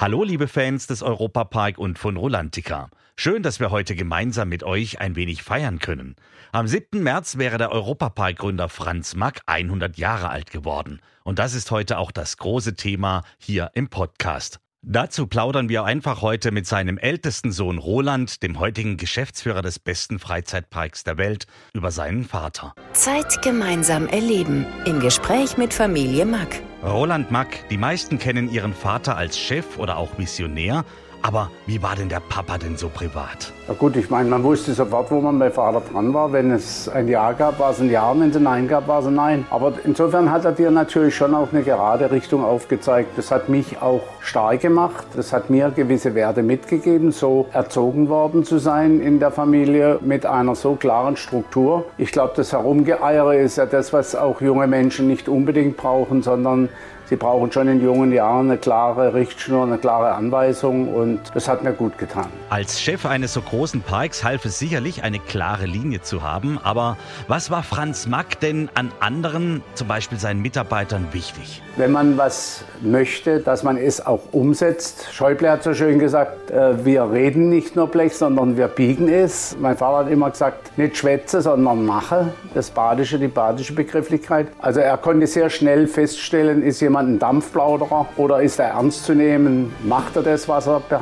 Hallo liebe Fans des Europapark und von Rolantica. Schön, dass wir heute gemeinsam mit euch ein wenig feiern können. Am 7. März wäre der Europapark-Gründer Franz Mack 100 Jahre alt geworden. Und das ist heute auch das große Thema hier im Podcast. Dazu plaudern wir einfach heute mit seinem ältesten Sohn Roland, dem heutigen Geschäftsführer des besten Freizeitparks der Welt, über seinen Vater. Zeit gemeinsam erleben. Im Gespräch mit Familie Mack. Roland Mack, die meisten kennen ihren Vater als Chef oder auch Missionär. Aber wie war denn der Papa denn so privat? Ja gut, ich meine, man wusste sofort, wo man bei Vater dran war. Wenn es ein Ja gab, war es ein Ja, wenn es ein Nein gab, war es ein Nein. Aber insofern hat er dir natürlich schon auch eine gerade Richtung aufgezeigt. Das hat mich auch stark gemacht. Das hat mir gewisse Werte mitgegeben, so erzogen worden zu sein in der Familie mit einer so klaren Struktur. Ich glaube, das Herumgeeiere ist ja das, was auch junge Menschen nicht unbedingt brauchen, sondern Sie brauchen schon in jungen Jahren eine klare Richtschnur, eine klare Anweisung und das hat mir gut getan. Als Chef eines so großen Parks half es sicherlich, eine klare Linie zu haben. Aber was war Franz Mack denn an anderen, zum Beispiel seinen Mitarbeitern, wichtig? Wenn man was möchte, dass man es auch umsetzt. Schäuble hat so schön gesagt, äh, wir reden nicht nur Blech, sondern wir biegen es. Mein Vater hat immer gesagt, nicht schwätze, sondern mache. Das Badische, die badische Begrifflichkeit. Also er konnte sehr schnell feststellen, ist jemand jemand ein Dampfplauderer oder ist er ernst zu nehmen? Macht er das, was er behauptet?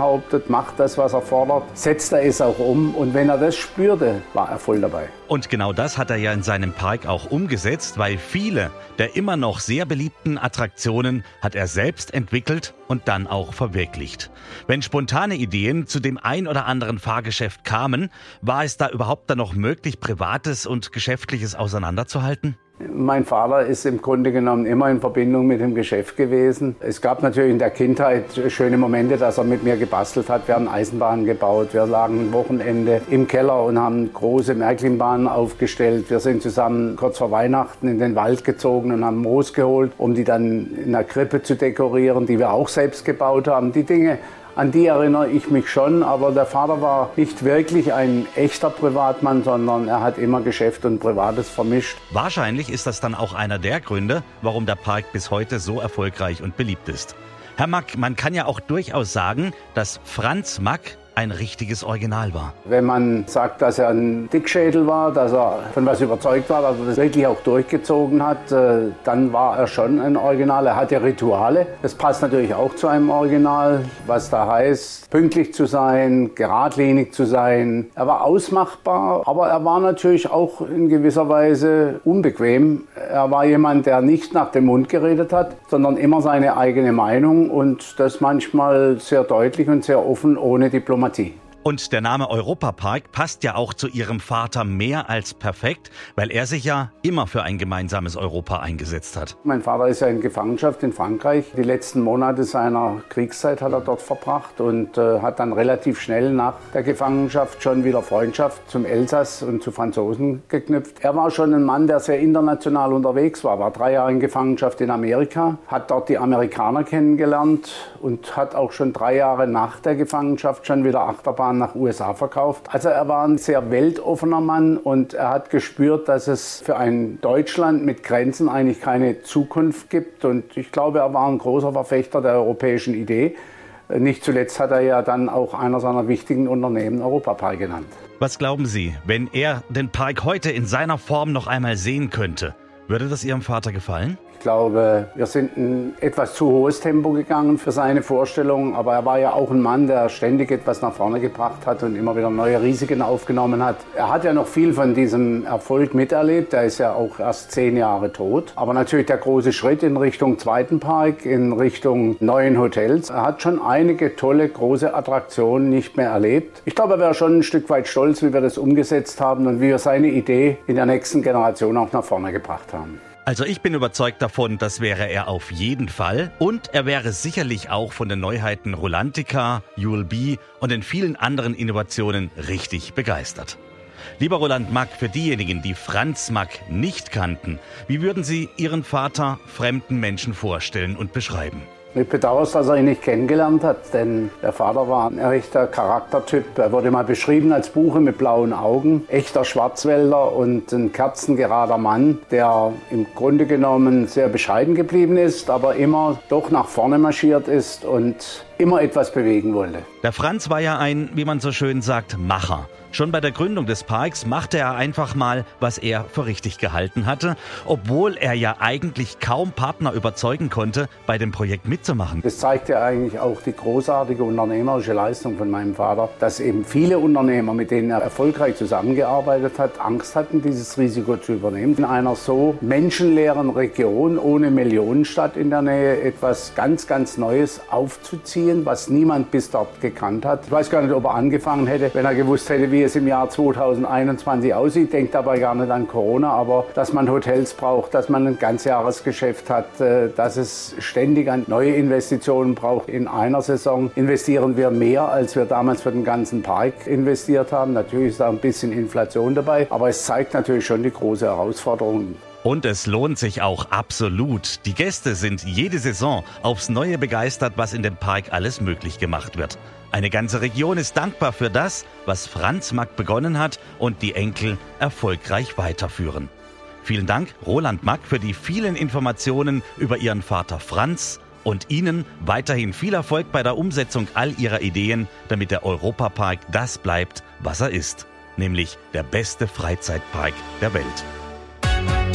Macht das, was er fordert? Setzt er es auch um? Und wenn er das spürte, war er voll dabei. Und genau das hat er ja in seinem Park auch umgesetzt, weil viele der immer noch sehr beliebten Attraktionen hat er selbst entwickelt und dann auch verwirklicht. Wenn spontane Ideen zu dem ein oder anderen Fahrgeschäft kamen, war es da überhaupt dann noch möglich, Privates und Geschäftliches auseinanderzuhalten? Mein Vater ist im Grunde genommen immer in Verbindung mit dem Geschäft gewesen. Es gab natürlich in der Kindheit schöne Momente, dass er mit mir gebastelt hat. Wir haben Eisenbahnen gebaut. Wir lagen ein Wochenende im Keller und haben große Märklin-Bahnen aufgestellt. Wir sind zusammen kurz vor Weihnachten in den Wald gezogen und haben Moos geholt, um die dann in der Krippe zu dekorieren, die wir auch selbst gebaut haben. Die Dinge an die erinnere ich mich schon, aber der Vater war nicht wirklich ein echter Privatmann, sondern er hat immer Geschäft und Privates vermischt. Wahrscheinlich ist das dann auch einer der Gründe, warum der Park bis heute so erfolgreich und beliebt ist. Herr Mack, man kann ja auch durchaus sagen, dass Franz Mack ein richtiges Original war. Wenn man sagt, dass er ein Dickschädel war, dass er von was überzeugt war, dass er das wirklich auch durchgezogen hat, äh, dann war er schon ein Original. Er hatte Rituale. Das passt natürlich auch zu einem Original, was da heißt, pünktlich zu sein, geradlinig zu sein. Er war ausmachbar, aber er war natürlich auch in gewisser Weise unbequem. Er war jemand, der nicht nach dem Mund geredet hat, sondern immer seine eigene Meinung und das manchmal sehr deutlich und sehr offen, ohne Diplomatie. Diplomatie. Und der Name Europapark passt ja auch zu ihrem Vater mehr als perfekt, weil er sich ja immer für ein gemeinsames Europa eingesetzt hat. Mein Vater ist ja in Gefangenschaft in Frankreich. Die letzten Monate seiner Kriegszeit hat er dort verbracht und äh, hat dann relativ schnell nach der Gefangenschaft schon wieder Freundschaft zum Elsass und zu Franzosen geknüpft. Er war schon ein Mann, der sehr international unterwegs war, war drei Jahre in Gefangenschaft in Amerika, hat dort die Amerikaner kennengelernt und hat auch schon drei Jahre nach der Gefangenschaft schon wieder Achterbahn nach USA verkauft. Also er war ein sehr weltoffener Mann und er hat gespürt, dass es für ein Deutschland mit Grenzen eigentlich keine Zukunft gibt. Und ich glaube, er war ein großer Verfechter der europäischen Idee. Nicht zuletzt hat er ja dann auch einer seiner wichtigen Unternehmen Europapark genannt. Was glauben Sie, wenn er den Park heute in seiner Form noch einmal sehen könnte? Würde das Ihrem Vater gefallen? Ich glaube, wir sind ein etwas zu hohes Tempo gegangen für seine Vorstellung, aber er war ja auch ein Mann, der ständig etwas nach vorne gebracht hat und immer wieder neue Risiken aufgenommen hat. Er hat ja noch viel von diesem Erfolg miterlebt, er ist ja auch erst zehn Jahre tot. Aber natürlich der große Schritt in Richtung zweiten Park, in Richtung neuen Hotels. Er hat schon einige tolle, große Attraktionen nicht mehr erlebt. Ich glaube, er wäre schon ein Stück weit stolz, wie wir das umgesetzt haben und wie wir seine Idee in der nächsten Generation auch nach vorne gebracht haben. Also ich bin überzeugt davon, das wäre er auf jeden Fall. Und er wäre sicherlich auch von den Neuheiten Rolantica, ULB und den vielen anderen Innovationen richtig begeistert. Lieber Roland Mack, für diejenigen, die Franz Mack nicht kannten, wie würden Sie Ihren Vater fremden Menschen vorstellen und beschreiben? Ich bedauere es, dass er ihn nicht kennengelernt hat, denn der Vater war ein echter Charaktertyp. Er wurde mal beschrieben als Buche mit blauen Augen, echter Schwarzwälder und ein kerzengerader Mann, der im Grunde genommen sehr bescheiden geblieben ist, aber immer doch nach vorne marschiert ist und immer etwas bewegen wollte. Der Franz war ja ein, wie man so schön sagt, Macher. Schon bei der Gründung des Parks machte er einfach mal, was er für richtig gehalten hatte, obwohl er ja eigentlich kaum Partner überzeugen konnte, bei dem Projekt mitzumachen. Das zeigt ja eigentlich auch die großartige unternehmerische Leistung von meinem Vater, dass eben viele Unternehmer, mit denen er erfolgreich zusammengearbeitet hat, Angst hatten, dieses Risiko zu übernehmen. In einer so menschenleeren Region ohne Millionenstadt in der Nähe etwas ganz, ganz Neues aufzuziehen, was niemand bis dort gekannt hat. Ich weiß gar nicht, ob er angefangen hätte, wenn er gewusst hätte, wie es im Jahr 2021 aussieht. Denkt dabei gar nicht an Corona, aber dass man Hotels braucht, dass man ein Ganzjahresgeschäft hat, äh, dass es ständig an neue Investitionen braucht. In einer Saison investieren wir mehr, als wir damals für den ganzen Park investiert haben. Natürlich ist da ein bisschen Inflation dabei, aber es zeigt natürlich schon die große Herausforderung. Und es lohnt sich auch absolut. Die Gäste sind jede Saison aufs Neue begeistert, was in dem Park alles möglich gemacht wird. Eine ganze Region ist dankbar für das, was Franz Mack begonnen hat und die Enkel erfolgreich weiterführen. Vielen Dank, Roland Mack, für die vielen Informationen über Ihren Vater Franz und Ihnen weiterhin viel Erfolg bei der Umsetzung all Ihrer Ideen, damit der Europapark das bleibt, was er ist, nämlich der beste Freizeitpark der Welt.